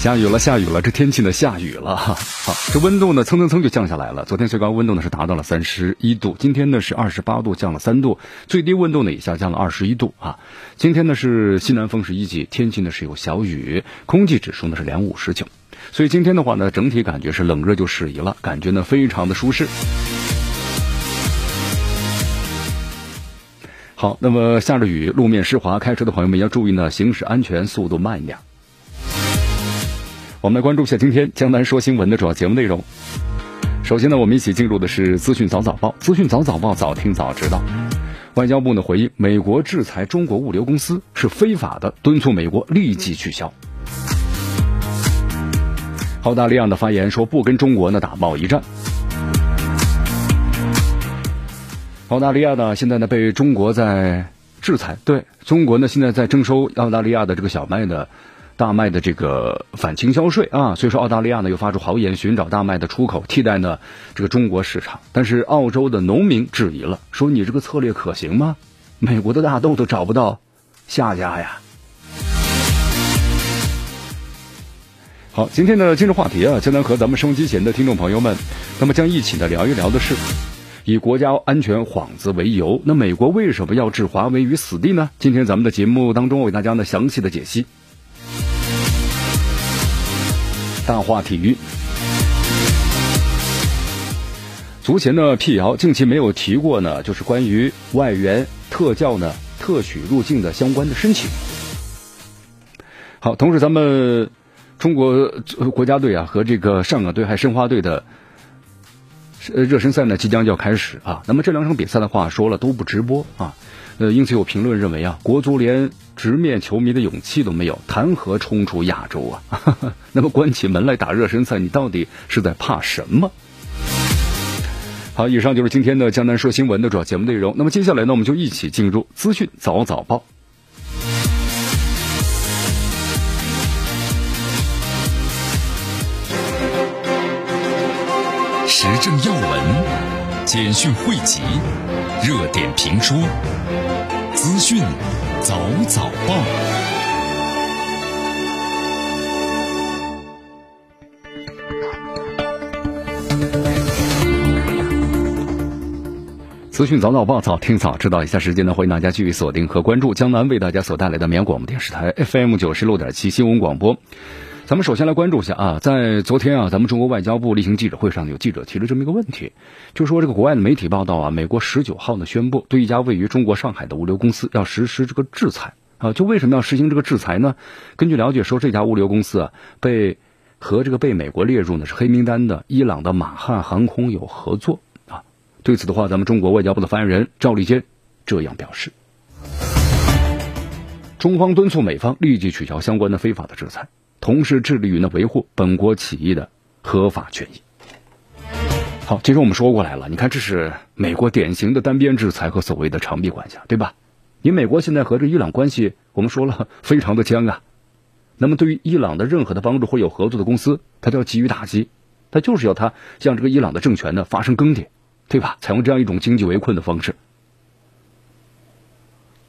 下雨了，下雨了，这天气呢下雨了哈。好，这温度呢蹭蹭蹭就降下来了。昨天最高温度呢是达到了三十一度，今天呢是二十八度，降了三度，最低温度呢也下降了二十一度啊。今天呢是西南风十一级，天气呢是有小雨，空气指数呢是两五十九，所以今天的话呢整体感觉是冷热就适宜了，感觉呢非常的舒适。好，那么下着雨，路面湿滑，开车的朋友们要注意呢，行驶安全，速度慢一点。我们来关注一下今天江南说新闻的主要节目内容。首先呢，我们一起进入的是资讯早早报，资讯早早报早听早知道。外交部呢回应美国制裁中国物流公司是非法的，敦促美国立即取消。澳大利亚的发言说不跟中国呢打贸易战。澳大利亚呢现在呢被中国在制裁，对中国呢现在在征收澳大利亚的这个小麦的。大麦的这个反倾销税啊，所以说澳大利亚呢又发出豪言，寻找大麦的出口替代呢这个中国市场。但是澳洲的农民质疑了，说你这个策略可行吗？美国的大豆都找不到下家呀。好，今天的今日话题啊，将能和咱们收音机前的听众朋友们，那么将一起呢聊一聊的是，以国家安全幌子为由，那美国为什么要置华为于死地呢？今天咱们的节目当中为大家呢详细的解析。大话体育，足协呢辟谣，近期没有提过呢，就是关于外援特教呢特许入境的相关的申请。好，同时咱们中国国家队啊和这个上港队还申花队的呃热身赛呢即将就要开始啊，那么这两场比赛的话说了都不直播啊。呃，因此有评论认为啊，国足连直面球迷的勇气都没有，谈何冲出亚洲啊？那么关起门来打热身赛，你到底是在怕什么？好，以上就是今天的江南说新闻的主要节目内容。那么接下来呢，我们就一起进入资讯早早报，时政要闻、简讯汇集、热点评说。资讯早早报，资讯早早报，早听早知道。以下时间呢，欢迎大家继续锁定和关注江南为大家所带来的绵阳广播电视台 FM 九十六点七新闻广播。咱们首先来关注一下啊，在昨天啊，咱们中国外交部例行记者会上，有记者提了这么一个问题，就说这个国外的媒体报道啊，美国十九号呢宣布对一家位于中国上海的物流公司要实施这个制裁啊，就为什么要实行这个制裁呢？根据了解说，这家物流公司啊，被和这个被美国列入呢是黑名单的伊朗的马汉航空有合作啊。对此的话，咱们中国外交部的发言人赵立坚这样表示：中方敦促美方立即取消相关的非法的制裁。同时致力于呢维护本国企业的合法权益。好，其实我们说过来了，你看这是美国典型的单边制裁和所谓的长臂管辖，对吧？你美国现在和这伊朗关系，我们说了非常的僵啊。那么对于伊朗的任何的帮助或有合作的公司，他都要给予打击，他就是要他向这个伊朗的政权呢发生更迭，对吧？采用这样一种经济围困的方式。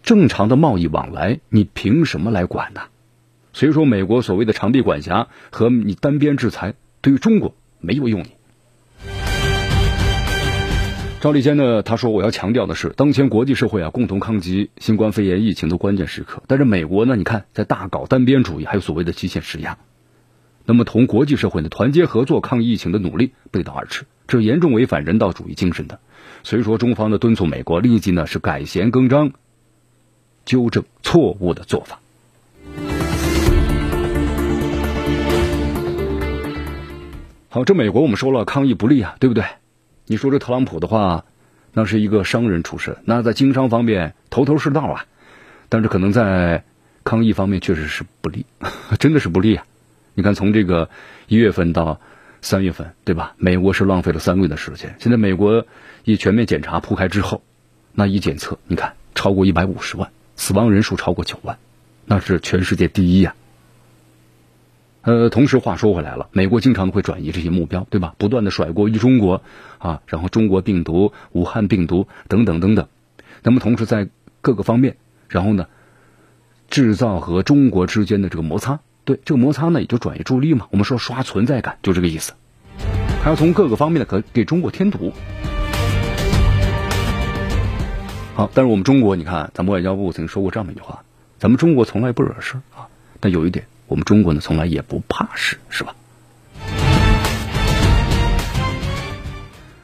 正常的贸易往来，你凭什么来管呢？所以说，美国所谓的长臂管辖和你单边制裁，对于中国没有用。赵立坚呢，他说：“我要强调的是，当前国际社会啊，共同抗击新冠肺炎疫情的关键时刻。但是美国呢，你看在大搞单边主义，还有所谓的极限施压，那么同国际社会的团结合作抗疫情的努力背道而驰，这是严重违反人道主义精神的。所以说，中方呢敦促美国立即呢是改弦更张，纠正错误的做法。”好，这美国我们说了抗疫不利啊，对不对？你说这特朗普的话，那是一个商人出身，那在经商方面头头是道啊。但是可能在抗疫方面确实是不利，真的是不利啊！你看，从这个一月份到三月份，对吧？美国是浪费了三个月的时间。现在美国一全面检查铺开之后，那一检测，你看超过一百五十万，死亡人数超过九万，那是全世界第一呀。呃，同时话说回来了，美国经常会转移这些目标，对吧？不断的甩锅于中国啊，然后中国病毒、武汉病毒等等等等。那么同时在各个方面，然后呢，制造和中国之间的这个摩擦，对这个摩擦呢，也就转移注意力嘛。我们说刷存在感，就这个意思。还要从各个方面的可给中国添堵。好，但是我们中国，你看，咱们外交部曾经说过这么一句话：咱们中国从来不惹事啊。但有一点。我们中国呢，从来也不怕事，是吧？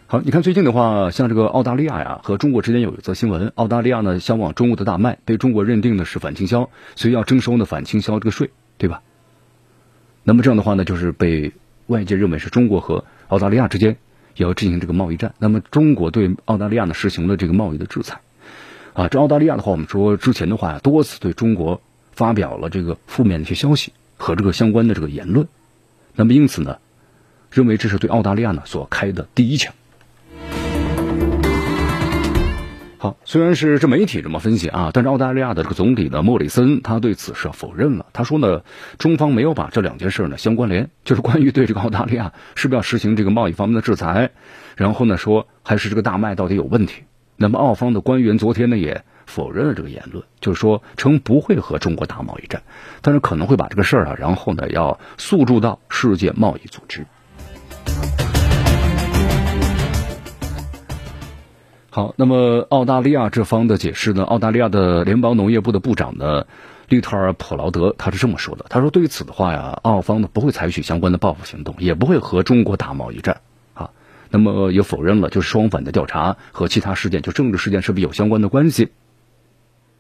好，你看最近的话，像这个澳大利亚呀，和中国之间有一则新闻，澳大利亚呢销往中国的大麦被中国认定的是反倾销，所以要征收呢反倾销这个税，对吧？那么这样的话呢，就是被外界认为是中国和澳大利亚之间也要进行这个贸易战。那么中国对澳大利亚呢实行了这个贸易的制裁，啊，这澳大利亚的话，我们说之前的话，多次对中国。发表了这个负面的一些消息和这个相关的这个言论，那么因此呢，认为这是对澳大利亚呢所开的第一枪。好，虽然是这媒体这么分析啊，但是澳大利亚的这个总理呢莫里森他对此是否认了。他说呢，中方没有把这两件事呢相关联，就是关于对这个澳大利亚是不是要实行这个贸易方面的制裁，然后呢说还是这个大麦到底有问题。那么澳方的官员昨天呢也。否认了这个言论，就是说称不会和中国打贸易战，但是可能会把这个事儿啊，然后呢要诉诸到世界贸易组织。好，那么澳大利亚这方的解释呢？澳大利亚的联邦农业部的部长呢，利特尔普劳德他是这么说的：他说对于此的话呀，澳方呢不会采取相关的报复行动，也不会和中国打贸易战啊。那么也否认了，就是双反的调查和其他事件，就政治事件是不是有相关的关系？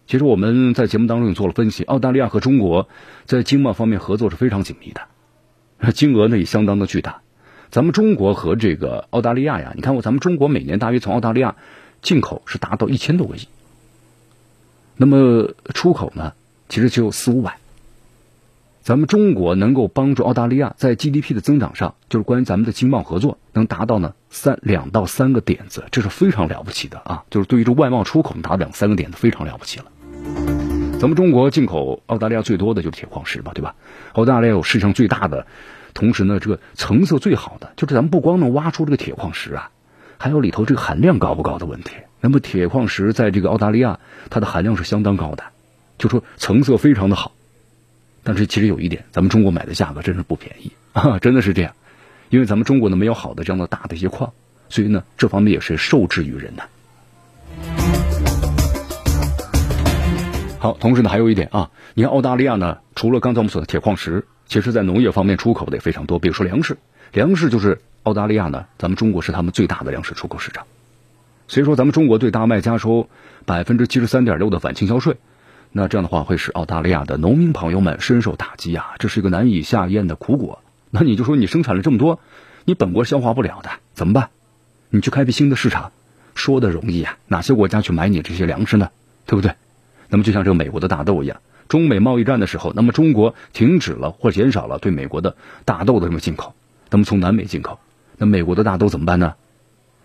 其实我们在节目当中也做了分析，澳大利亚和中国在经贸方面合作是非常紧密的，金额呢也相当的巨大。咱们中国和这个澳大利亚呀，你看我咱们中国每年大约从澳大利亚进口是达到一千多个亿，那么出口呢其实只有四五百。咱们中国能够帮助澳大利亚在 GDP 的增长上，就是关于咱们的经贸合作能达到呢三两到三个点子，这是非常了不起的啊！就是对于这外贸出口能达到两三个点子，非常了不起了。咱们中国进口澳大利亚最多的就是铁矿石嘛，对吧？澳大利亚有世界上最大的，同时呢，这个成色最好的，就是咱们不光能挖出这个铁矿石啊，还有里头这个含量高不高的问题。那么铁矿石在这个澳大利亚，它的含量是相当高的，就说成色非常的好。但是其实有一点，咱们中国买的价格真是不便宜 啊，真的是这样，因为咱们中国呢没有好的这样的大的一些矿，所以呢这方面也是受制于人的。好，同时呢，还有一点啊，你看澳大利亚呢，除了刚才我们说的铁矿石，其实在农业方面出口的也非常多，比如说粮食，粮食就是澳大利亚呢，咱们中国是他们最大的粮食出口市场。所以说，咱们中国对大麦加收百分之七十三点六的反倾销税，那这样的话会使澳大利亚的农民朋友们深受打击啊，这是一个难以下咽的苦果。那你就说你生产了这么多，你本国消化不了的怎么办？你去开辟新的市场，说的容易啊，哪些国家去买你这些粮食呢？对不对？那么就像这个美国的大豆一样，中美贸易战的时候，那么中国停止了或减少了对美国的大豆的这么进口，那么从南美进口，那美国的大豆怎么办呢？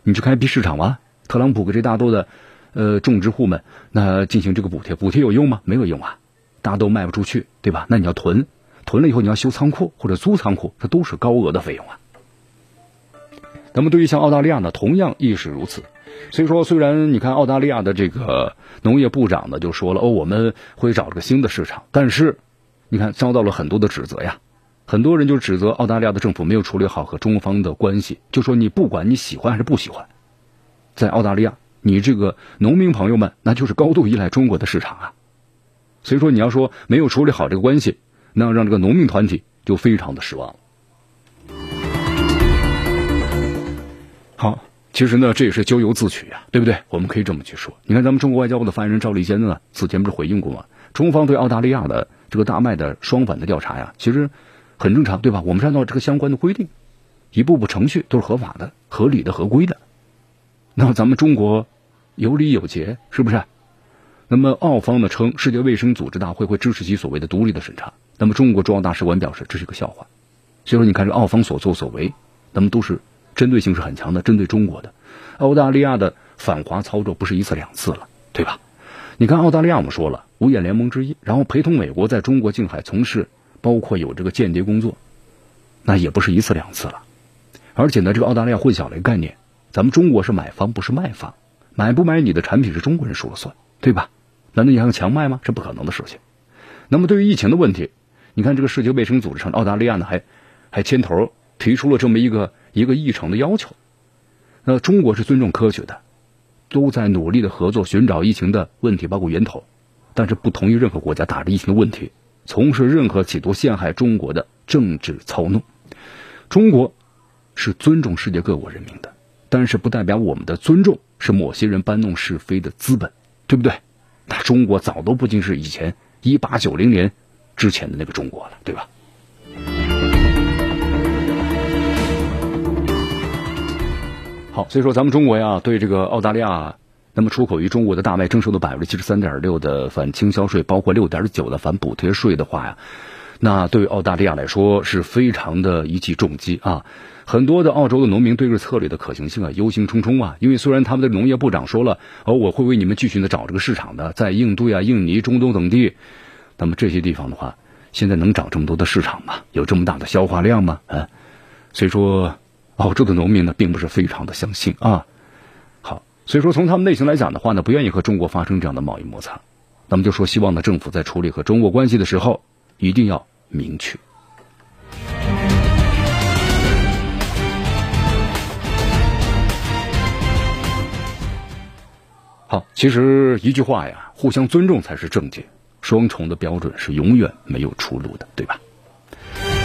你去开辟市场吗？特朗普给这大豆的，呃，种植户们那进行这个补贴，补贴有用吗？没有用啊，大豆卖不出去，对吧？那你要囤，囤了以后你要修仓库或者租仓库，这都是高额的费用啊。那么对于像澳大利亚呢，同样亦是如此。所以说，虽然你看澳大利亚的这个农业部长呢就说了哦，我们会找这个新的市场，但是你看遭到了很多的指责呀，很多人就指责澳大利亚的政府没有处理好和中方的关系，就说你不管你喜欢还是不喜欢，在澳大利亚，你这个农民朋友们那就是高度依赖中国的市场啊，所以说你要说没有处理好这个关系，那让这个农民团体就非常的失望了。好。其实呢，这也是咎由自取啊，对不对？我们可以这么去说。你看，咱们中国外交部的发言人赵立坚呢，此前不是回应过吗？中方对澳大利亚的这个大麦的双反的调查呀，其实很正常，对吧？我们是按照这个相关的规定，一步步程序都是合法的、合理的、合规的。那么咱们中国有理有节，是不是？那么澳方呢称世界卫生组织大会会支持其所谓的独立的审查。那么中国驻澳大使馆表示这是一个笑话。所以说，你看这澳方所作所为，那么都是针对性是很强的，针对中国的。澳大利亚的反华操作不是一次两次了，对吧？你看澳大利亚，我们说了五眼联盟之一，然后陪同美国在中国近海从事包括有这个间谍工作，那也不是一次两次了。而且呢，这个澳大利亚混淆了一个概念，咱们中国是买方，不是卖方，买不买你的产品是中国人说了算，对吧？难道你还要强卖吗？这不可能的事情。那么对于疫情的问题，你看这个世界卫生组织上，澳大利亚呢还还牵头提出了这么一个一个议程的要求。那中国是尊重科学的，都在努力的合作寻找疫情的问题，包括源头，但是不同意任何国家打着疫情的问题从事任何企图陷害中国的政治操弄。中国。是尊重世界各国人民的，但是不代表我们的尊重是某些人搬弄是非的资本，对不对？那中国早都不仅是以前一八九零年之前的那个中国了，对吧？好，所以说咱们中国呀，对这个澳大利亚那么出口于中国的大麦征收的百分之七十三点六的反倾销税，包括六点九的反补贴税的话呀，那对于澳大利亚来说是非常的一记重击啊。很多的澳洲的农民对这个策略的可行性啊忧心忡忡啊，因为虽然他们的农业部长说了，哦，我会为你们继续的找这个市场的，在印度呀、印尼、中东等地，那么这些地方的话，现在能涨这么多的市场吗？有这么大的消化量吗？啊，所以说，澳洲的农民呢，并不是非常的相信啊。好，所以说从他们内心来讲的话呢，不愿意和中国发生这样的贸易摩擦，那么就说希望呢，政府在处理和中国关系的时候，一定要明确。好，其实一句话呀，互相尊重才是正解，双重的标准是永远没有出路的，对吧？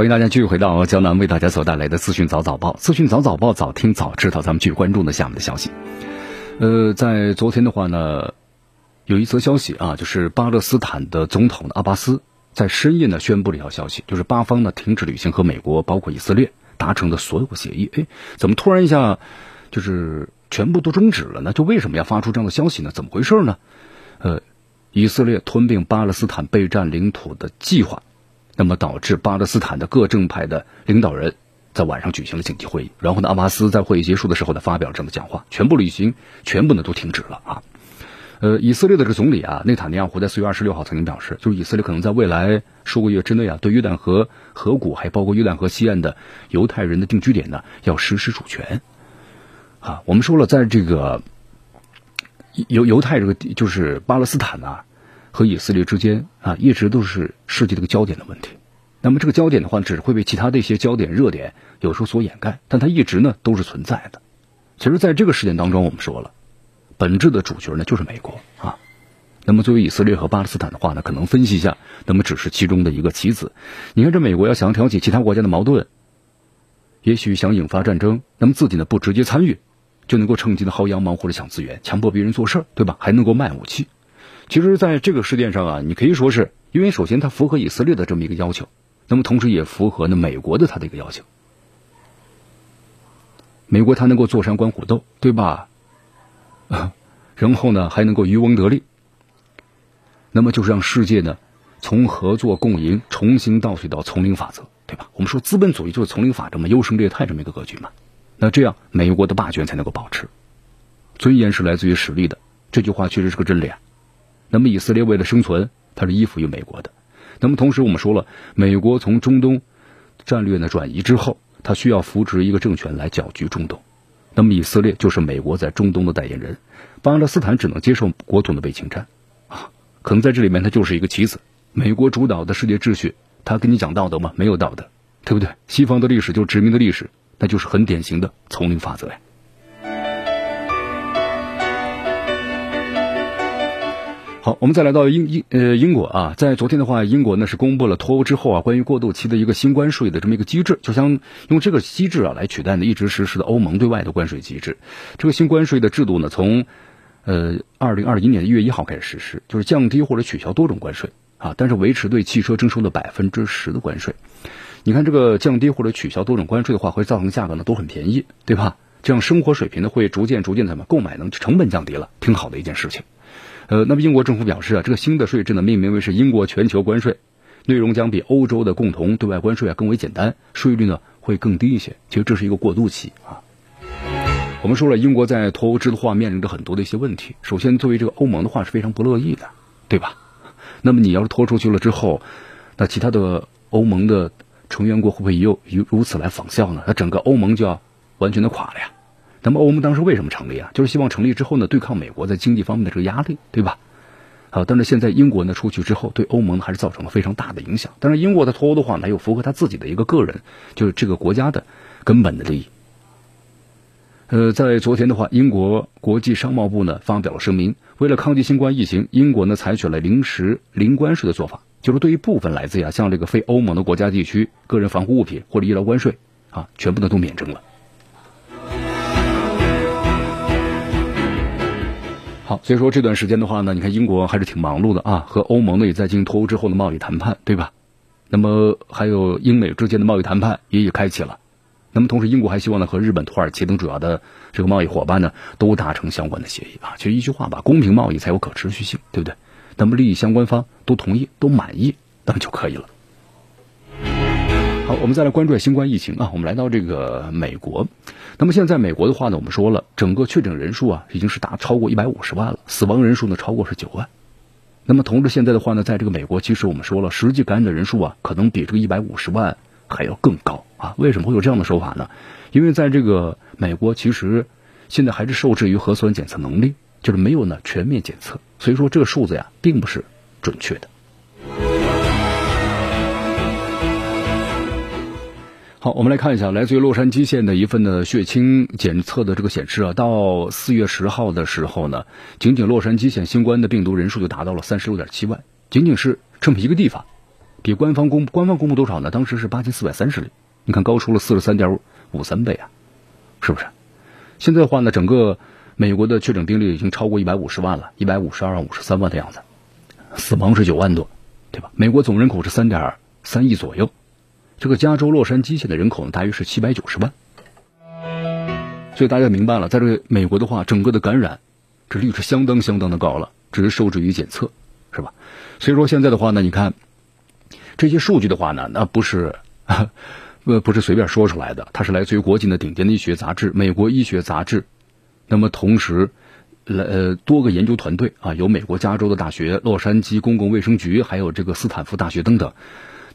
欢迎大家继续回到江南为大家所带来的资讯早早报，资讯早早报，早听早知道。咱们继续关注的下面的消息。呃，在昨天的话呢，有一则消息啊，就是巴勒斯坦的总统阿巴斯。在深夜呢，宣布了一条消息，就是巴方呢停止履行和美国包括以色列达成的所有协议。哎，怎么突然一下就是全部都终止了呢？就为什么要发出这样的消息呢？怎么回事呢？呃，以色列吞并巴勒斯坦备战领土的计划，那么导致巴勒斯坦的各政派的领导人在晚上举行了紧急会议，然后呢，阿巴斯在会议结束的时候呢，发表这样的讲话，全部履行，全部呢都停止了啊。呃，以色列的这个总理啊，内塔尼亚胡在四月二十六号曾经表示，就是以色列可能在未来数个月之内啊，对约旦河河谷，还包括约旦河西岸的犹太人的定居点呢，要实施主权。啊，我们说了，在这个犹犹太这个就是巴勒斯坦啊和以色列之间啊，一直都是世界这个焦点的问题。那么这个焦点的话，只会被其他的一些焦点热点有时候所掩盖，但它一直呢都是存在的。其实，在这个事件当中，我们说了。本质的主角呢，就是美国啊。那么，作为以色列和巴勒斯坦的话呢，可能分析一下，那么只是其中的一个棋子。你看，这美国要想挑起其他国家的矛盾，也许想引发战争，那么自己呢不直接参与，就能够趁机的薅羊毛或者抢资源，强迫别人做事儿，对吧？还能够卖武器。其实，在这个事件上啊，你可以说是因为首先它符合以色列的这么一个要求，那么同时也符合呢美国的他的一个要求。美国它能够坐山观虎斗，对吧？啊，然后呢还能够渔翁得利，那么就是让世界呢从合作共赢重新倒退到丛林法则，对吧？我们说资本主义就是丛林法则嘛，优胜劣汰这么一个格局嘛。那这样美国的霸权才能够保持。尊严是来自于实力的，这句话确实是个真理啊。那么以色列为了生存，它是依附于美国的。那么同时我们说了，美国从中东战略呢转移之后，它需要扶植一个政权来搅局中东。那么以色列就是美国在中东的代言人，巴勒斯坦只能接受国土的被侵占，啊，可能在这里面它就是一个棋子。美国主导的世界秩序，他跟你讲道德吗？没有道德，对不对？西方的历史就是殖民的历史，那就是很典型的丛林法则呀。好，我们再来到英英呃英国啊，在昨天的话，英国呢是公布了脱欧之后啊关于过渡期的一个新关税的这么一个机制，就像用这个机制啊来取代呢一直实施的欧盟对外的关税机制。这个新关税的制度呢，从呃二零二一年一月一号开始实施，就是降低或者取消多种关税啊，但是维持对汽车征收的百分之十的关税。你看这个降低或者取消多种关税的话，会造成价格呢都很便宜，对吧？这样生活水平呢会逐渐逐渐怎么购买能成本降低了，挺好的一件事情。呃，那么英国政府表示啊，这个新的税制呢，命名为是英国全球关税，内容将比欧洲的共同对外关税啊更为简单，税率呢会更低一些。其实这是一个过渡期啊。我们说了，英国在脱欧之后面临着很多的一些问题。首先，作为这个欧盟的话是非常不乐意的，对吧？那么你要是脱出去了之后，那其他的欧盟的成员国会不会又如此来仿效呢？那整个欧盟就要完全的垮了呀。那么欧盟当时为什么成立啊？就是希望成立之后呢，对抗美国在经济方面的这个压力，对吧？好，但是现在英国呢出去之后，对欧盟还是造成了非常大的影响。但是英国的脱欧的话呢，又符合他自己的一个个人，就是这个国家的根本的利益。呃，在昨天的话，英国国际商贸部呢发表了声明，为了抗击新冠疫情，英国呢采取了临时零关税的做法，就是对于部分来自呀像这个非欧盟的国家地区个人防护物品或者医疗关税啊，全部的都免征了。好，所以说这段时间的话呢，你看英国还是挺忙碌的啊，和欧盟呢也在进行脱欧之后的贸易谈判，对吧？那么还有英美之间的贸易谈判也已开启了。那么同时，英国还希望呢和日本、土耳其等主要的这个贸易伙伴呢都达成相关的协议啊。其实一句话吧，公平贸易才有可持续性，对不对？那么利益相关方都同意、都满意，那么就可以了。好，我们再来关注下新冠疫情啊。我们来到这个美国，那么现在美国的话呢，我们说了，整个确诊人数啊，已经是达超过一百五十万了，死亡人数呢超过是九万。那么同时现在的话呢，在这个美国，其实我们说了，实际感染的人数啊，可能比这个一百五十万还要更高啊。为什么会有这样的说法呢？因为在这个美国，其实现在还是受制于核酸检测能力，就是没有呢全面检测，所以说这个数字呀，并不是准确的。好，我们来看一下来自于洛杉矶县的一份的血清检测的这个显示啊，到四月十号的时候呢，仅仅洛杉矶县新冠的病毒人数就达到了三十六点七万，仅仅是这么一个地方，比官方公官方公布多少呢？当时是八千四百三十例，你看高出了四十三点五三倍啊，是不是？现在的话呢，整个美国的确诊病例已经超过一百五十万了，一百五十二万、五十三万的样子，死亡是九万多，对吧？美国总人口是三点三亿左右。这个加州洛杉矶县的人口呢，大约是七百九十万，所以大家明白了，在这个美国的话，整个的感染这率是相当相当的高了，只是受制于检测，是吧？所以说现在的话呢，你看这些数据的话呢，那不是呃不是随便说出来的，它是来自于国际的顶尖的医学杂志《美国医学杂志》，那么同时来呃多个研究团队啊，有美国加州的大学、洛杉矶公共卫生局，还有这个斯坦福大学等等。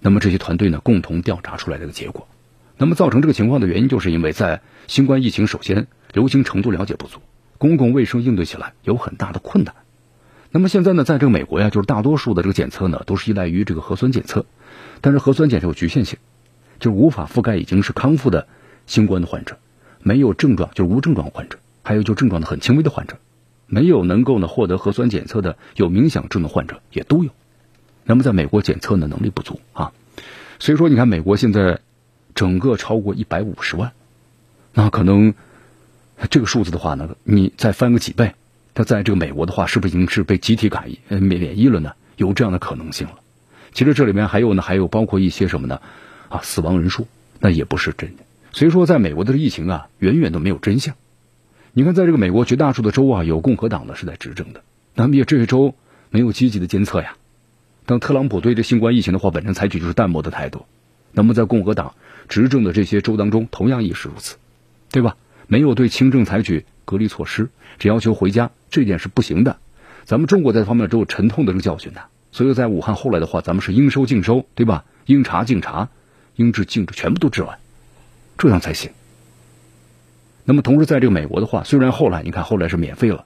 那么这些团队呢，共同调查出来这个结果。那么造成这个情况的原因，就是因为在新冠疫情首先流行程度了解不足，公共卫生应对起来有很大的困难。那么现在呢，在这个美国呀，就是大多数的这个检测呢，都是依赖于这个核酸检测，但是核酸检测有局限性，就是无法覆盖已经是康复的新冠的患者，没有症状就是无症状患者，还有就症状的很轻微的患者，没有能够呢获得核酸检测的有冥想症的患者也都有。那么，在美国检测呢能力不足啊，所以说你看美国现在整个超过一百五十万，那可能这个数字的话呢，你再翻个几倍，它在这个美国的话，是不是已经是被集体感呃免免疫了呢？有这样的可能性了。其实这里面还有呢，还有包括一些什么呢？啊，死亡人数那也不是真的。所以说，在美国的疫情啊，远远都没有真相。你看，在这个美国绝大多数的州啊，有共和党的是在执政的，那么也这些州没有积极的监测呀。当特朗普对这新冠疫情的话，本身采取就是淡漠的态度。那么在共和党执政的这些州当中，同样也是如此，对吧？没有对轻症采取隔离措施，只要求回家，这点是不行的。咱们中国在这方面只有沉痛的这个教训的。所以在武汉后来的话，咱们是应收尽收，对吧？应查尽查，应治尽治，全部都治完，这样才行。那么同时在这个美国的话，虽然后来你看后来是免费了，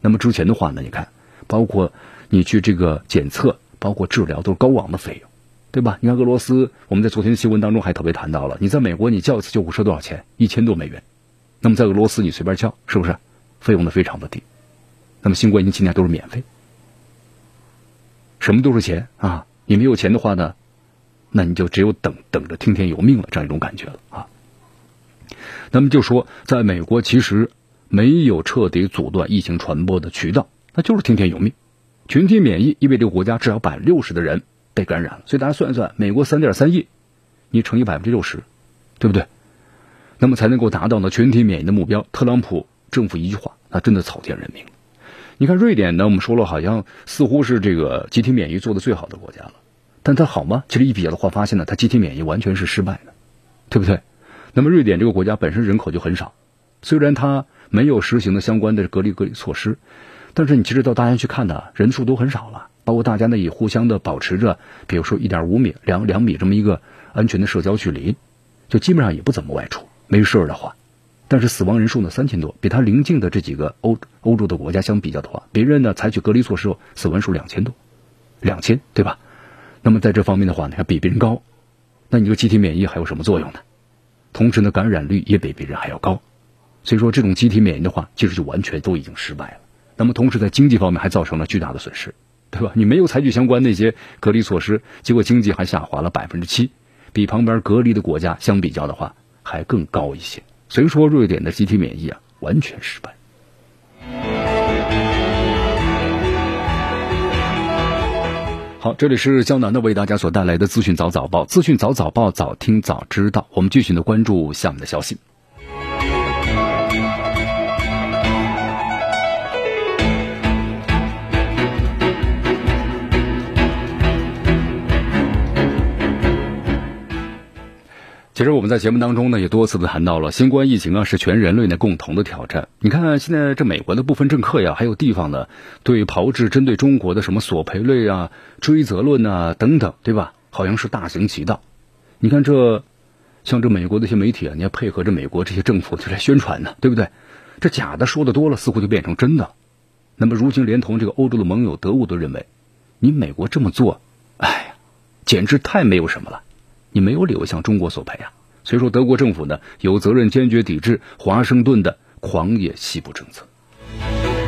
那么之前的话呢，你看包括你去这个检测。包括治疗都是高昂的费用，对吧？你看俄罗斯，我们在昨天的新闻当中还特别谈到了，你在美国你叫一次救护车多少钱？一千多美元。那么在俄罗斯你随便叫，是不是？费用呢非常的低。那么新冠疫情期间都是免费，什么都是钱啊！你没有钱的话呢，那你就只有等等着听天由命了，这样一种感觉了啊。那么就说，在美国其实没有彻底阻断疫情传播的渠道，那就是听天由命。群体免疫意味着国家至少百分之六十的人被感染了，所以大家算一算，美国三点三亿，你乘以百分之六十，对不对？那么才能够达到呢群体免疫的目标。特朗普政府一句话，那真的草菅人命。你看瑞典呢，我们说了，好像似乎是这个集体免疫做的最好的国家了，但它好吗？其实一比较的话，发现呢，它集体免疫完全是失败的，对不对？那么瑞典这个国家本身人口就很少，虽然它没有实行的相关的隔离隔离措施，但是你其实到大家去看的，人数都很少了，包括大家呢也互相的保持着，比如说一点五米、两两米这么一个安全的社交距离，就基本上也不怎么外出，没事的话。但是死亡人数呢三千多，比他邻近的这几个欧欧洲的国家相比较的话，别人呢采取隔离措施后死亡数两千多，两千对吧？那么在这方面的话，呢还比别人高，那你这个集体免疫还有什么作用呢？同时呢，感染率也比别人还要高，所以说这种集体免疫的话，其实就完全都已经失败了。那么同时在经济方面还造成了巨大的损失，对吧？你没有采取相关那些隔离措施，结果经济还下滑了百分之七，比旁边隔离的国家相比较的话还更高一些。所以说，瑞典的集体免疫啊，完全失败。好，这里是江南的为大家所带来的资讯早早报，资讯早早报，早听早知道。我们继续的关注下面的消息。其实我们在节目当中呢，也多次的谈到了新冠疫情啊，是全人类呢共同的挑战。你看现在这美国的部分政客呀，还有地方呢，对炮制针对中国的什么索赔论啊、追责论啊等等，对吧？好像是大行其道。你看这，像这美国的一些媒体啊，你要配合着美国这些政府就来宣传呢，对不对？这假的说的多了，似乎就变成真的。那么如今连同这个欧洲的盟友德国都认为，你美国这么做，哎呀，简直太没有什么了。你没有理由向中国索赔啊！所以说，德国政府呢有责任坚决抵制华盛顿的狂野西部政策。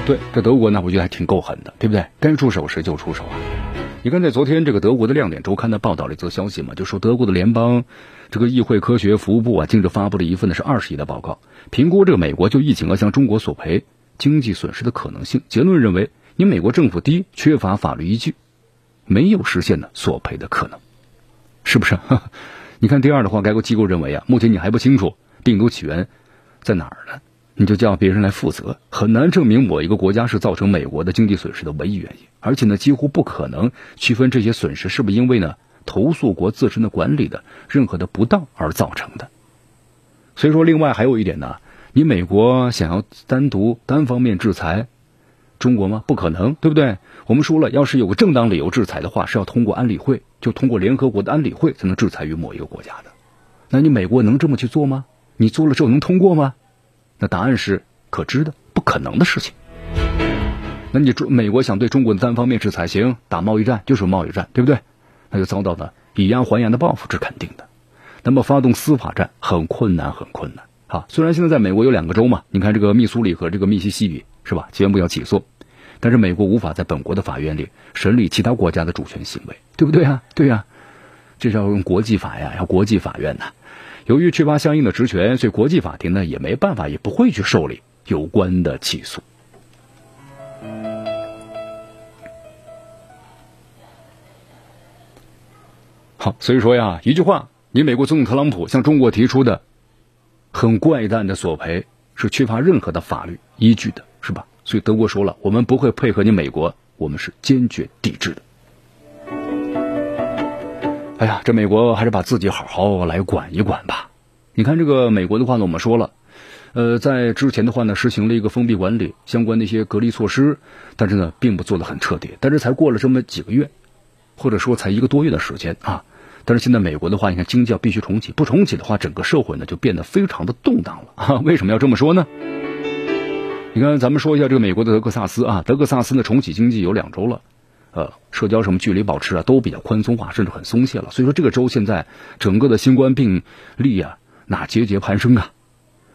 对，这德国呢，我觉得还挺够狠的，对不对？该出手时就出手啊！你看，在昨天这个德国的亮点周刊呢报道了一则消息嘛，就说德国的联邦这个议会科学服务部啊，近日发布了一份呢是二十亿的报告，评估这个美国就疫情而向中国索赔经济损失的可能性。结论认为，你美国政府第一缺乏法律依据，没有实现呢索赔的可能。是不是？你看，第二的话，该国机构认为啊，目前你还不清楚病毒起源在哪儿呢，你就叫别人来负责，很难证明某一个国家是造成美国的经济损失的唯一原因，而且呢，几乎不可能区分这些损失是不是因为呢投诉国自身的管理的任何的不当而造成的。所以说，另外还有一点呢，你美国想要单独单方面制裁中国吗？不可能，对不对？我们说了，要是有个正当理由制裁的话，是要通过安理会。就通过联合国的安理会才能制裁于某一个国家的，那你美国能这么去做吗？你做了之后能通过吗？那答案是可知的，不可能的事情。那你中美国想对中国的单方面制裁，行，打贸易战就是贸易战，对不对？那就遭到了以牙还牙的报复，是肯定的。那么发动司法战很困难，很困难。好，虽然现在在美国有两个州嘛，你看这个密苏里和这个密西西比是吧？全部要起诉。但是美国无法在本国的法院里审理其他国家的主权行为，对不对啊？对呀，这是要用国际法呀，要国际法院呐。由于缺乏相应的职权，所以国际法庭呢也没办法，也不会去受理有关的起诉。好，所以说呀，一句话，你美国总统特朗普向中国提出的很怪诞的索赔是缺乏任何的法律依据的，是吧？所以德国说了，我们不会配合你美国，我们是坚决抵制的。哎呀，这美国还是把自己好好来管一管吧。你看这个美国的话呢，我们说了，呃，在之前的话呢，实行了一个封闭管理相关的一些隔离措施，但是呢，并不做得很彻底。但是才过了这么几个月，或者说才一个多月的时间啊，但是现在美国的话，你看经济要必须重启，不重启的话，整个社会呢就变得非常的动荡了啊。为什么要这么说呢？你看，咱们说一下这个美国的德克萨斯啊，德克萨斯呢重启经济有两周了，呃社交什么距离保持啊都比较宽松化，甚至很松懈了。所以说这个州现在整个的新冠病例啊那节节攀升啊，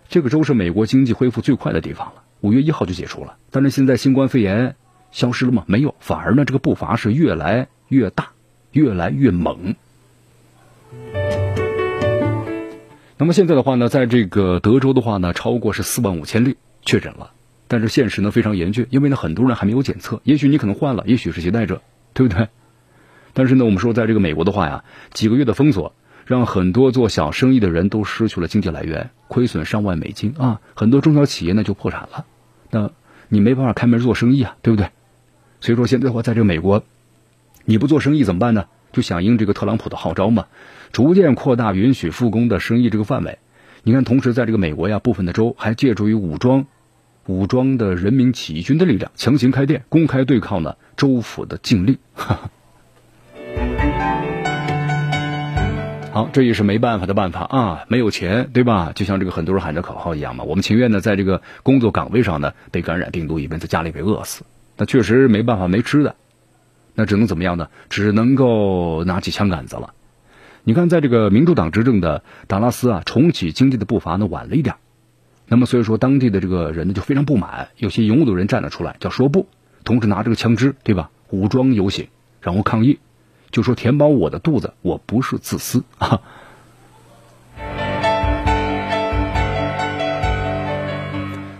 这个州是美国经济恢复最快的地方了，五月一号就解除了。但是现在新冠肺炎消失了吗？没有，反而呢这个步伐是越来越大，越来越猛。那么现在的话呢，在这个德州的话呢，超过是四万五千例确诊了，但是现实呢非常严峻，因为呢很多人还没有检测，也许你可能患了，也许是携带者，对不对？但是呢，我们说在这个美国的话呀，几个月的封锁，让很多做小生意的人都失去了经济来源，亏损上万美金啊，很多中小企业呢就破产了，那你没办法开门做生意啊，对不对？所以说现在的话，在这个美国，你不做生意怎么办呢？就响应这个特朗普的号召嘛。逐渐扩大允许复工的生意这个范围，你看，同时在这个美国呀，部分的州还借助于武装、武装的人民起义军的力量，强行开店，公开对抗呢州府的禁令。好，这也是没办法的办法啊，没有钱，对吧？就像这个很多人喊着口号一样嘛，我们情愿呢在这个工作岗位上呢被感染病毒，也边在家里被饿死。那确实没办法，没吃的，那只能怎么样呢？只能够拿起枪杆子了。你看，在这个民主党执政的达拉斯啊，重启经济的步伐呢晚了一点，那么所以说当地的这个人呢就非常不满，有些勇武的人站了出来，叫说不，同时拿这个枪支，对吧？武装游行，然后抗议，就说填饱我的肚子，我不是自私 啊。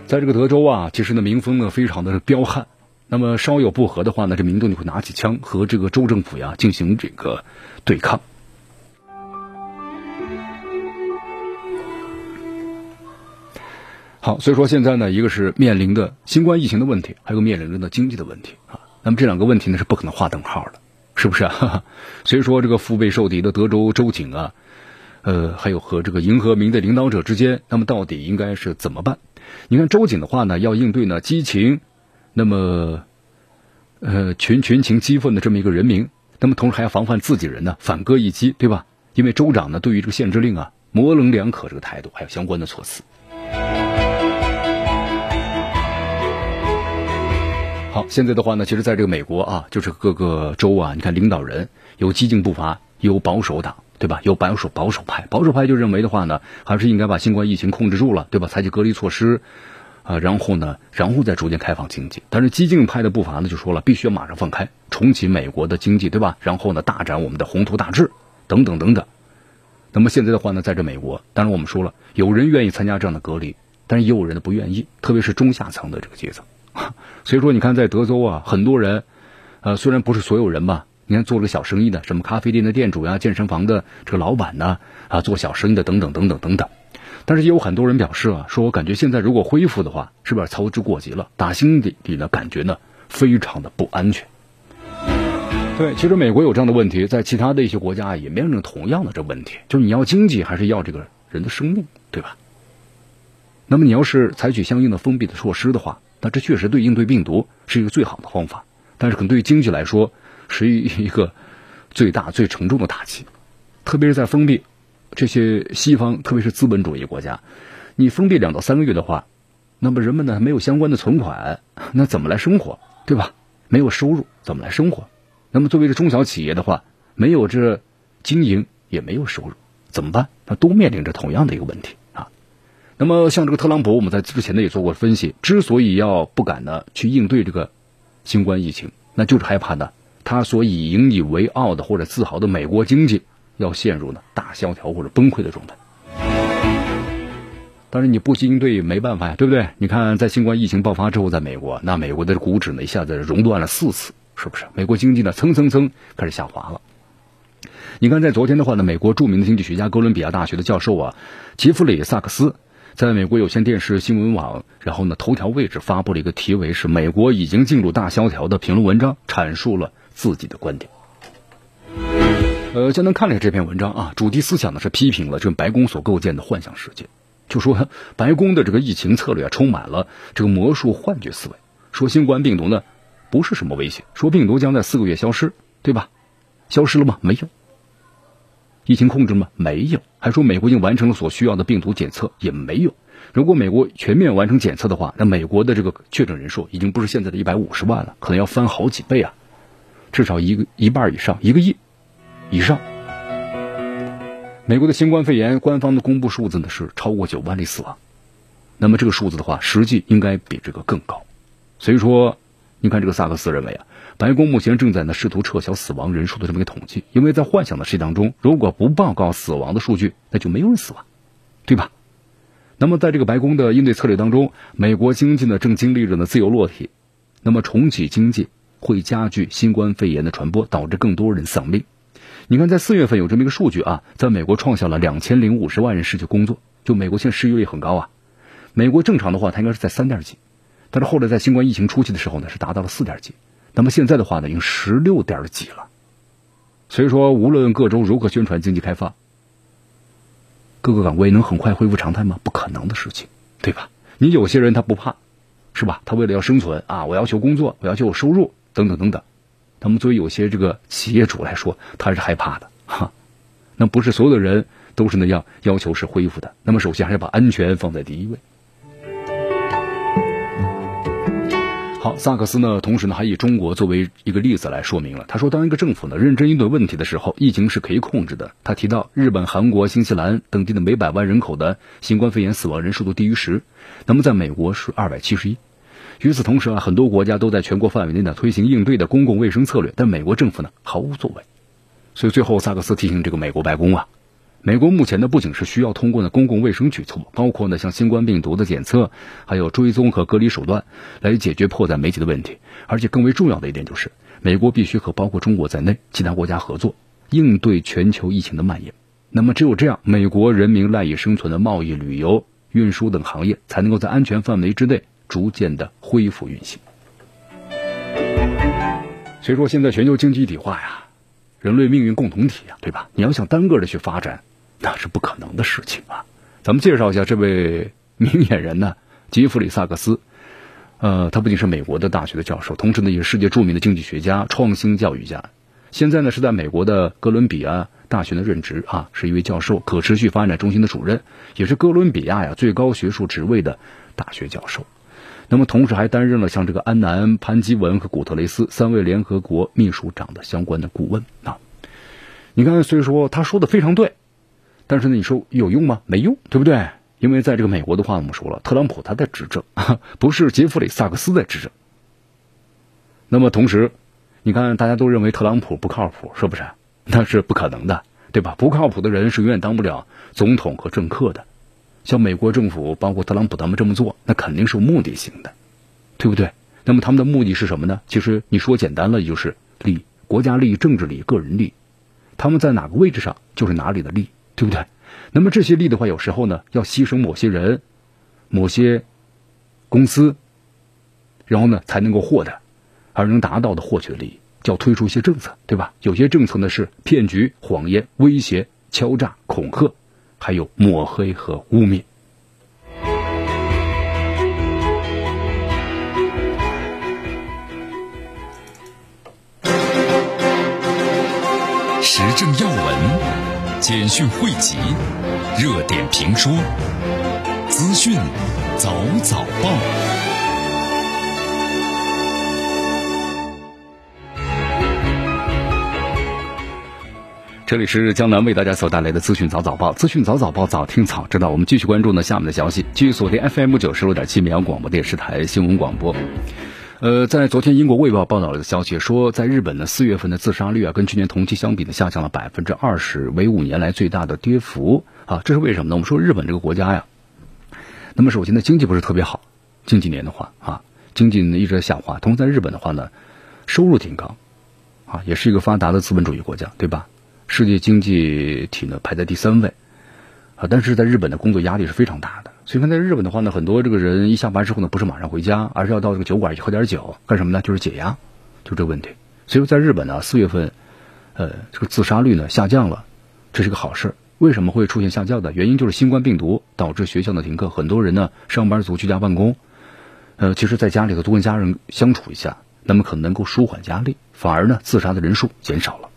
在这个德州啊，其实呢民风呢非常的彪悍，那么稍有不和的话呢，这民众就会拿起枪和这个州政府呀进行这个对抗。好，所以说现在呢，一个是面临的新冠疫情的问题，还有面临着的经济的问题啊。那么这两个问题呢是不可能划等号的，是不是啊？所以说这个腹背受敌的德州州警啊，呃，还有和这个银河民的领导者之间，那么到底应该是怎么办？你看州警的话呢，要应对呢激情，那么呃群群情激愤的这么一个人民，那么同时还要防范自己人呢反戈一击，对吧？因为州长呢对于这个限制令啊模棱两可这个态度，还有相关的措辞。好，现在的话呢，其实在这个美国啊，就是各个州啊，你看领导人有激进步伐，有保守党，对吧？有保守保守派，保守派就认为的话呢，还是应该把新冠疫情控制住了，对吧？采取隔离措施，啊，然后呢，然后再逐渐开放经济。但是激进派的步伐呢，就说了，必须要马上放开，重启美国的经济，对吧？然后呢，大展我们的宏图大志，等等等等。那么现在的话呢，在这美国，当然我们说了，有人愿意参加这样的隔离，但是也有人呢不愿意，特别是中下层的这个阶层。所以说，你看，在德州啊，很多人，呃，虽然不是所有人吧，你看做了个小生意的，什么咖啡店的店主呀、健身房的这个老板呢，啊，做小生意的等等等等等等，但是也有很多人表示啊，说我感觉现在如果恢复的话，是不是操之过急了？打心底里呢，感觉呢，非常的不安全。对，其实美国有这样的问题，在其他的一些国家也面临着同样的这问题，就是你要经济还是要这个人的生命，对吧？那么你要是采取相应的封闭的措施的话，那这确实对应对病毒是一个最好的方法，但是可能对于经济来说是一 一个最大最沉重的打击，特别是在封闭这些西方，特别是资本主义国家，你封闭两到三个月的话，那么人们呢没有相关的存款，那怎么来生活，对吧？没有收入怎么来生活？那么作为这中小企业的话，没有这经营也没有收入，怎么办？那都面临着同样的一个问题。那么像这个特朗普，我们在之前呢也做过分析，之所以要不敢呢去应对这个新冠疫情，那就是害怕呢他所以引以为傲的或者自豪的美国经济要陷入呢大萧条或者崩溃的状态。当然你不应对没办法呀，对不对？你看在新冠疫情爆发之后，在美国，那美国的股指呢一下子熔断了四次，是不是？美国经济呢蹭蹭蹭开始下滑了。你看在昨天的话呢，美国著名的经济学家哥伦比亚大学的教授啊，吉弗里萨克斯。在美国有线电视新闻网，然后呢，头条位置发布了一个题为是“美国已经进入大萧条”的评论文章，阐述了自己的观点。呃，江南看了下这篇文章啊，主题思想呢是批评了这个白宫所构建的幻想世界，就说白宫的这个疫情策略啊，充满了这个魔术幻觉思维，说新冠病毒呢不是什么威胁，说病毒将在四个月消失，对吧？消失了吗？没有。疫情控制吗？没有，还说美国已经完成了所需要的病毒检测，也没有。如果美国全面完成检测的话，那美国的这个确诊人数已经不是现在的一百五十万了，可能要翻好几倍啊。至少一个一半以上，一个亿以上。美国的新冠肺炎官方的公布数字呢是超过九万例死亡，那么这个数字的话，实际应该比这个更高。所以说，你看这个萨克斯认为啊，白宫目前正在呢试图撤销死亡人数的这么一个统计，因为在幻想的世界当中，如果不报告死亡的数据，那就没有人死亡，对吧？那么在这个白宫的应对策略当中，美国经济呢正经历着呢自由落体，那么重启经济会加剧新冠肺炎的传播，导致更多人丧命。你看，在四月份有这么一个数据啊，在美国创下了两千零五十万人失去工作。就美国现在失业率很高啊，美国正常的话，它应该是在三点几，但是后来在新冠疫情初期的时候呢，是达到了四点几。那么现在的话呢，已经十六点几了。所以说，无论各州如何宣传经济开放，各个岗位能很快恢复常态吗？不可能的事情，对吧？你有些人他不怕，是吧？他为了要生存啊，我要求工作，我要求有收入，等等等等。那么，作为有些这个企业主来说，他是害怕的哈。那不是所有的人都是那样要求是恢复的。那么，首先还是把安全放在第一位。萨克斯呢，同时呢，还以中国作为一个例子来说明了。他说，当一个政府呢认真应对问题的时候，疫情是可以控制的。他提到，日本、韩国、新西兰等地的每百万人口的新冠肺炎死亡人数都低于十，那么在美国是二百七十一。与此同时啊，很多国家都在全国范围内呢推行应对的公共卫生策略，但美国政府呢毫无作为。所以最后，萨克斯提醒这个美国白宫啊，美国目前呢不仅是需要通过呢公共卫生举措，包括呢像新冠病毒的检测，还有追踪和隔离手段来解决迫在眉睫的问题，而且更为重要的一点就是，美国必须和包括中国在内其他国家合作，应对全球疫情的蔓延。那么只有这样，美国人民赖以生存的贸易、旅游、运输等行业才能够在安全范围之内。逐渐的恢复运行，所以说现在全球经济一体化呀，人类命运共同体呀，对吧？你要想单个的去发展，那是不可能的事情啊。咱们介绍一下这位明眼人呢，吉弗里萨克斯，呃，他不仅是美国的大学的教授，同时呢也是世界著名的经济学家、创新教育家，现在呢是在美国的哥伦比亚大学的任职啊，是一位教授，可持续发展中心的主任，也是哥伦比亚呀最高学术职位的大学教授。那么，同时还担任了像这个安南、潘基文和古特雷斯三位联合国秘书长的相关的顾问啊。你看，所以说他说的非常对，但是呢，你说有用吗？没用，对不对？因为在这个美国的话，我们说了，特朗普他在执政，不是杰弗里·萨克斯在执政。那么同时，你看大家都认为特朗普不靠谱，是不是？那是不可能的，对吧？不靠谱的人是永远当不了总统和政客的。像美国政府，包括特朗普他们这么做，那肯定是有目的性的，对不对？那么他们的目的是什么呢？其实你说简单了，也就是利，国家利益、政治利益、个人利益。他们在哪个位置上，就是哪里的利益，对不对？那么这些利的话，有时候呢，要牺牲某些人、某些公司，然后呢，才能够获得，而能达到的获取利益，叫推出一些政策，对吧？有些政策呢是骗局、谎言、威胁、敲诈、恐吓。还有抹黑和污蔑。时政要闻、简讯汇集、热点评说、资讯早早报。这里是江南为大家所带来的资讯早早报，资讯早早报，早听早知道。我们继续关注呢下面的消息，继续锁定 FM 九十六点七绵阳广播电视台新闻广播。呃，在昨天英国卫报报道了的消息说，在日本呢四月份的自杀率啊，跟去年同期相比呢下降了百分之二十，为五年来最大的跌幅啊。这是为什么呢？我们说日本这个国家呀，那么首先呢经济不是特别好，近几年的话啊，经济呢一直在下滑。同时在日本的话呢，收入挺高啊，也是一个发达的资本主义国家，对吧？世界经济体呢排在第三位，啊，但是在日本的工作压力是非常大的。所以看在日本的话呢，很多这个人一下班之后呢，不是马上回家，而是要到这个酒馆去喝点酒，干什么呢？就是解压，就这问题。所以说在日本呢，四月份，呃，这个自杀率呢下降了，这是个好事。为什么会出现下降的原因？就是新冠病毒导致学校的停课，很多人呢上班族居家办公，呃，其实在家里头多跟家人相处一下，那么可能能够舒缓压力，反而呢自杀的人数减少了。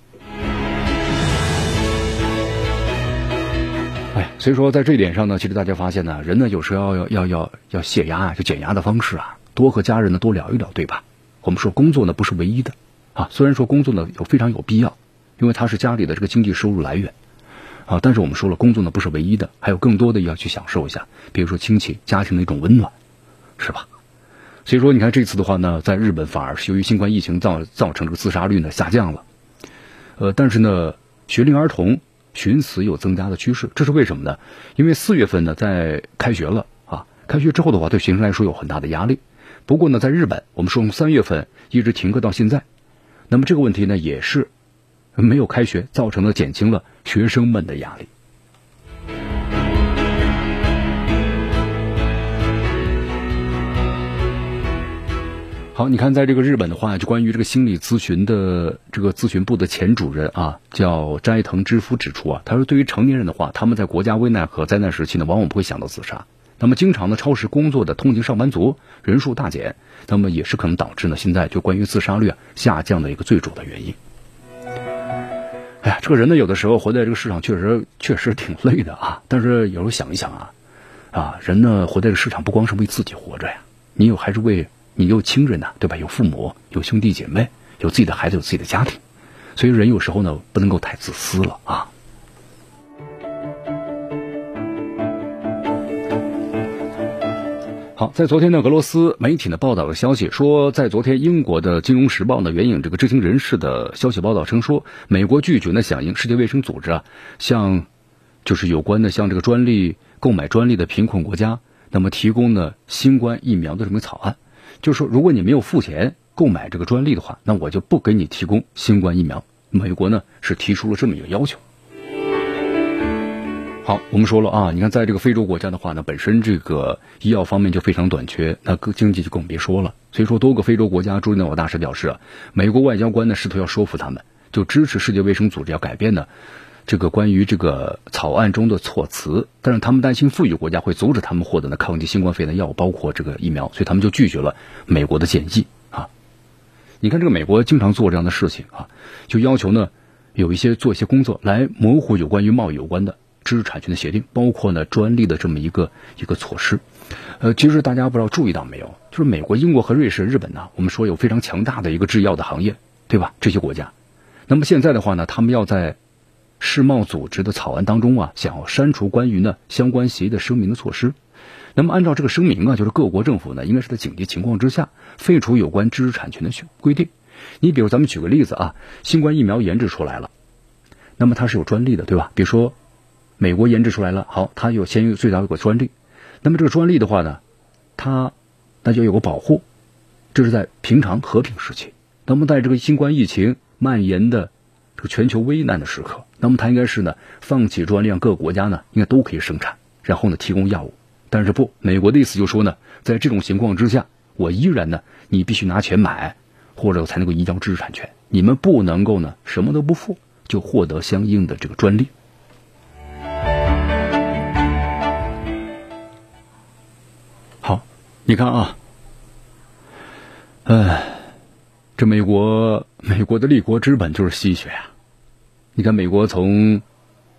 所以说，在这一点上呢，其实大家发现呢，人呢有时候要要要要泄压啊，就减压的方式啊，多和家人呢多聊一聊，对吧？我们说工作呢不是唯一的，啊。虽然说工作呢有非常有必要，因为它是家里的这个经济收入来源啊，但是我们说了，工作呢不是唯一的，还有更多的要去享受一下，比如说亲戚家庭的一种温暖，是吧？所以说，你看这次的话呢，在日本反而是由于新冠疫情造造成这个自杀率呢下降了，呃，但是呢，学龄儿童寻死有增加的趋势，这是为什么呢？因为四月份呢在开学了啊，开学之后的话，对学生来说有很大的压力。不过呢，在日本，我们说从三月份一直停课到现在，那么这个问题呢也是没有开学造成的，减轻了学生们的压力。好，你看，在这个日本的话，就关于这个心理咨询的这个咨询部的前主任啊，叫斋藤之夫指出啊，他说，对于成年人的话，他们在国家危难和灾难时期呢，往往不会想到自杀。那么，经常呢超时工作的通勤上班族人数大减，那么也是可能导致呢现在就关于自杀率下降的一个最主的原因。哎呀，这个人呢，有的时候活在这个世上确实确实挺累的啊，但是有时候想一想啊，啊，人呢活在这个世上不光是为自己活着呀，你有还是为。你有亲人呐，对吧？有父母，有兄弟姐妹，有自己的孩子，有自己的家庭，所以人有时候呢，不能够太自私了啊。好，在昨天呢，俄罗斯媒体呢报道的消息说，在昨天英国的《金融时报》呢援引这个知情人士的消息报道称说，美国拒绝呢响应世界卫生组织啊，向就是有关的向这个专利购买专利的贫困国家，那么提供呢新冠疫苗的这么草案。就是说，如果你没有付钱购买这个专利的话，那我就不给你提供新冠疫苗。美国呢是提出了这么一个要求。好，我们说了啊，你看在这个非洲国家的话呢，本身这个医药方面就非常短缺，那个经济就更别说了。所以说，多个非洲国家驻日内瓦大使表示，美国外交官呢试图要说服他们，就支持世界卫生组织要改变呢。这个关于这个草案中的措辞，但是他们担心富裕国家会阻止他们获得呢抗击新冠肺炎的药物，包括这个疫苗，所以他们就拒绝了美国的建议啊。你看，这个美国经常做这样的事情啊，就要求呢有一些做一些工作来模糊有关于贸易有关的知识产权的协定，包括呢专利的这么一个一个措施。呃，其实大家不知道注意到没有，就是美国、英国和瑞士、日本呢，我们说有非常强大的一个制药的行业，对吧？这些国家，那么现在的话呢，他们要在世贸组织的草案当中啊，想要删除关于呢相关协议的声明的措施。那么按照这个声明啊，就是各国政府呢，应该是在紧急情况之下废除有关知识产权的规定。你比如咱们举个例子啊，新冠疫苗研制出来了，那么它是有专利的，对吧？比如说美国研制出来了，好，它有先有最早有个专利，那么这个专利的话呢，它那就有个保护，这是在平常和平时期。那么在这个新冠疫情蔓延的这个全球危难的时刻。那么它应该是呢，放弃专利，让各个国家呢应该都可以生产，然后呢提供药物。但是不，美国的意思就说呢，在这种情况之下，我依然呢，你必须拿钱买，或者才能够移交知识产权。你们不能够呢什么都不付就获得相应的这个专利。好，你看啊，哎，这美国美国的立国之本就是吸血啊。你看，美国从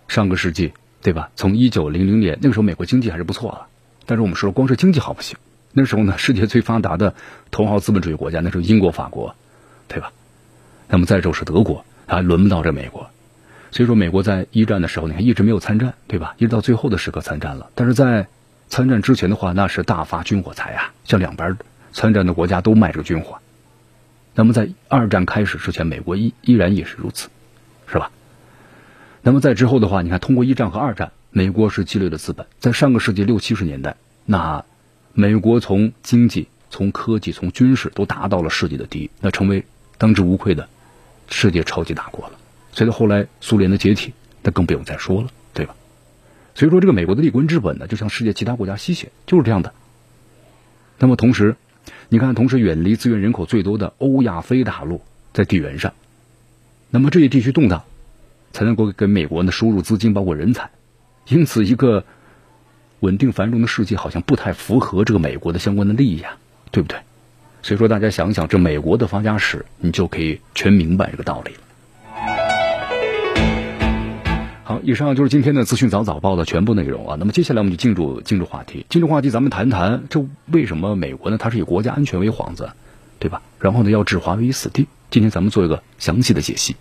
上个世纪，对吧？从一九零零年那个时候，美国经济还是不错啊。但是我们说，光是经济好不行。那时候呢，世界最发达的头号资本主义国家，那时候英国、法国，对吧？那么再之后是德国，还轮不到这美国。所以说，美国在一战的时候，你看一直没有参战，对吧？一直到最后的时刻参战了。但是在参战之前的话，那是大发军火财啊，向两边参战的国家都卖这个军火。那么在二战开始之前，美国依依然也是如此，是吧？那么在之后的话，你看，通过一战和二战，美国是积累了资本。在上个世纪六七十年代，那美国从经济、从科技、从军事都达到了世界的第一，那成为当之无愧的世界超级大国了。随着后来苏联的解体，那更不用再说了，对吧？所以说，这个美国的立国之本呢，就向世界其他国家吸血，就是这样的。那么同时，你看，同时远离资源人口最多的欧亚非大陆在地缘上，那么这些地区动荡。才能够给美国呢输入资金，包括人才，因此一个稳定繁荣的世界好像不太符合这个美国的相关的利益呀，对不对？所以说大家想想，这美国的发家史，你就可以全明白这个道理。好，以上就是今天的资讯早早报的全部内容啊。那么接下来我们就进入进入话题，进入话题，咱们谈谈这为什么美国呢？它是以国家安全为幌子，对吧？然后呢，要置华为于死地。今天咱们做一个详细的解析。